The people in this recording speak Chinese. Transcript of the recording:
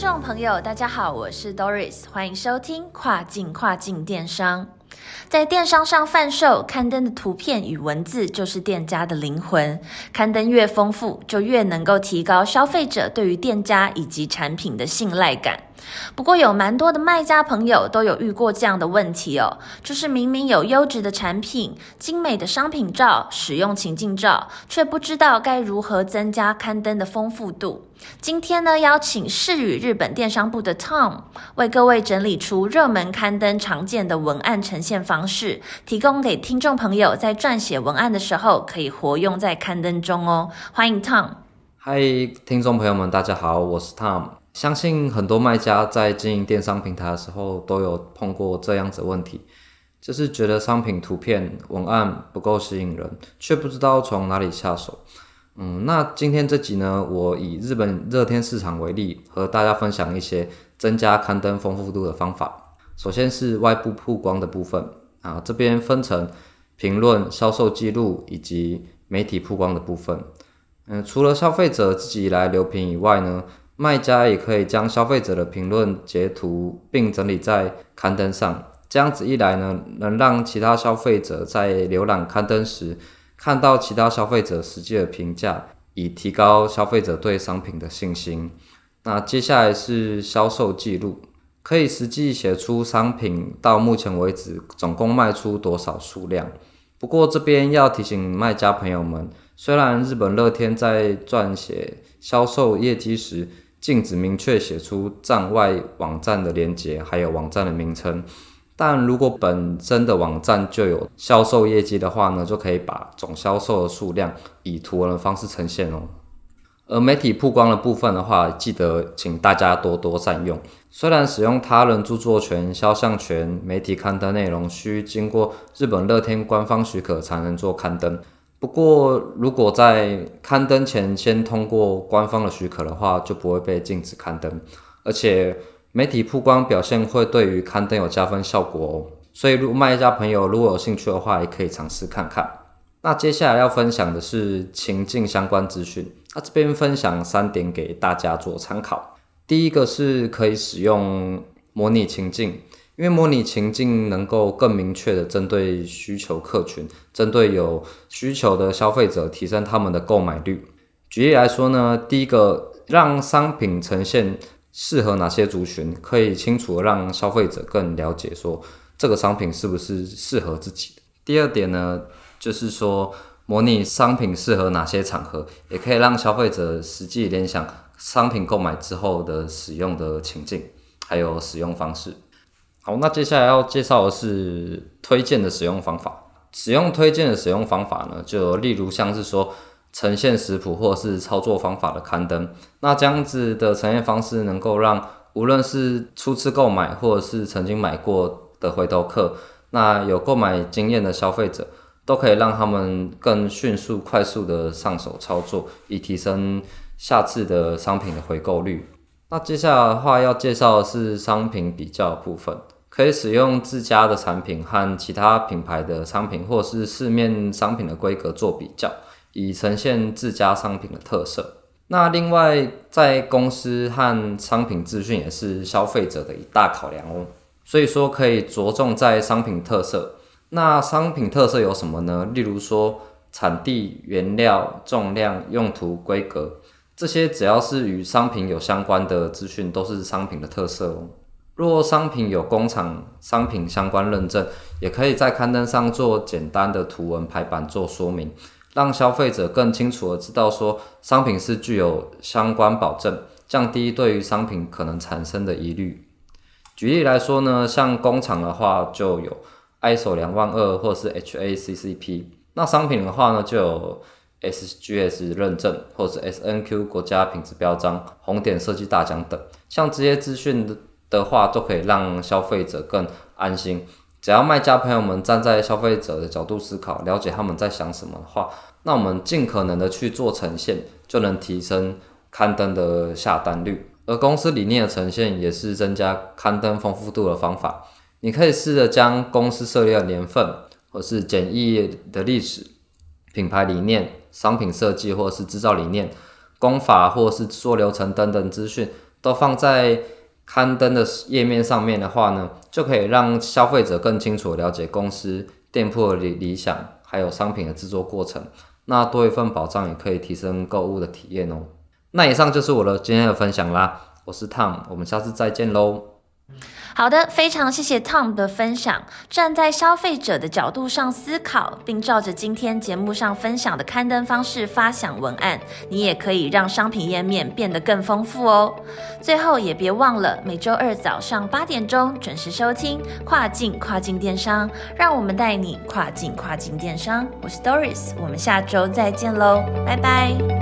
众朋友，大家好，我是 Doris，欢迎收听跨境跨境电商。在电商上贩售刊登的图片与文字就是店家的灵魂，刊登越丰富，就越能够提高消费者对于店家以及产品的信赖感。不过有蛮多的卖家朋友都有遇过这样的问题哦，就是明明有优质的产品、精美的商品照、使用情境照，却不知道该如何增加刊登的丰富度。今天呢，邀请世宇日本电商部的 Tom 为各位整理出热门刊登常见的文案呈现方式，提供给听众朋友在撰写文案的时候可以活用在刊登中哦。欢迎 Tom。嗨，听众朋友们，大家好，我是 Tom。相信很多卖家在经营电商平台的时候都有碰过这样子问题，就是觉得商品图片文案不够吸引人，却不知道从哪里下手。嗯，那今天这集呢，我以日本热天市场为例，和大家分享一些增加刊登丰富度的方法。首先是外部曝光的部分啊，这边分成评论、销售记录以及媒体曝光的部分。嗯，除了消费者自己来留评以外呢。卖家也可以将消费者的评论截图并整理在刊登上，这样子一来呢，能让其他消费者在浏览刊登时看到其他消费者实际的评价，以提高消费者对商品的信心。那接下来是销售记录，可以实际写出商品到目前为止总共卖出多少数量。不过这边要提醒卖家朋友们，虽然日本乐天在撰写销售业绩时，禁止明确写出站外网站的连接，还有网站的名称。但如果本身的网站就有销售业绩的话呢，就可以把总销售的数量以图文的方式呈现哦。而媒体曝光的部分的话，记得请大家多多善用。虽然使用他人著作权、肖像权媒体刊登内容需经过日本乐天官方许可才能做刊登。不过，如果在刊登前先通过官方的许可的话，就不会被禁止刊登。而且，媒体曝光表现会对于刊登有加分效果哦。所以，如卖家朋友如果有兴趣的话，也可以尝试看看。那接下来要分享的是情境相关资讯。那这边分享三点给大家做参考。第一个是可以使用模拟情境。因为模拟情境能够更明确的针对需求客群，针对有需求的消费者提升他们的购买率。举例来说呢，第一个让商品呈现适合哪些族群，可以清楚的让消费者更了解说这个商品是不是适合自己的。第二点呢，就是说模拟商品适合哪些场合，也可以让消费者实际联想商品购买之后的使用的情境，还有使用方式。好，那接下来要介绍的是推荐的使用方法。使用推荐的使用方法呢，就例如像是说呈现食谱或是操作方法的刊登。那这样子的呈现方式，能够让无论是初次购买或者是曾经买过的回头客，那有购买经验的消费者，都可以让他们更迅速、快速的上手操作，以提升下次的商品的回购率。那接下来的话要介绍的是商品比较部分，可以使用自家的产品和其他品牌的商品，或是市面商品的规格做比较，以呈现自家商品的特色。那另外，在公司和商品资讯也是消费者的一大考量哦，所以说可以着重在商品特色。那商品特色有什么呢？例如说产地、原料、重量、用途、规格。这些只要是与商品有相关的资讯，都是商品的特色哦。若商品有工厂商品相关认证，也可以在刊登上做简单的图文排版做说明，让消费者更清楚的知道说商品是具有相关保证，降低对于商品可能产生的疑虑。举例来说呢，像工厂的话就有 ISO 两万二或是 HACCP，那商品的话呢就有。SGS 认证，或是 SNQ 国家品质标章、红点设计大奖等，像这些资讯的的话，都可以让消费者更安心。只要卖家朋友们站在消费者的角度思考，了解他们在想什么的话，那我们尽可能的去做呈现，就能提升刊登的下单率。而公司理念的呈现，也是增加刊登丰富度的方法。你可以试着将公司设立的年份，或是简易的历史、品牌理念、商品设计，或是制造理念、工法，或是做流程等等资讯，都放在。刊登的页面上面的话呢，就可以让消费者更清楚了解公司店铺的理理想，还有商品的制作过程。那多一份保障，也可以提升购物的体验哦。那以上就是我的今天的分享啦，我是 Tom，我们下次再见喽。好的，非常谢谢 Tom 的分享。站在消费者的角度上思考，并照着今天节目上分享的刊登方式发想文案，你也可以让商品页面变得更丰富哦。最后也别忘了每周二早上八点钟准时收听《跨境跨境电商》，让我们带你跨境跨境电商。我是 Doris，我们下周再见喽，拜拜。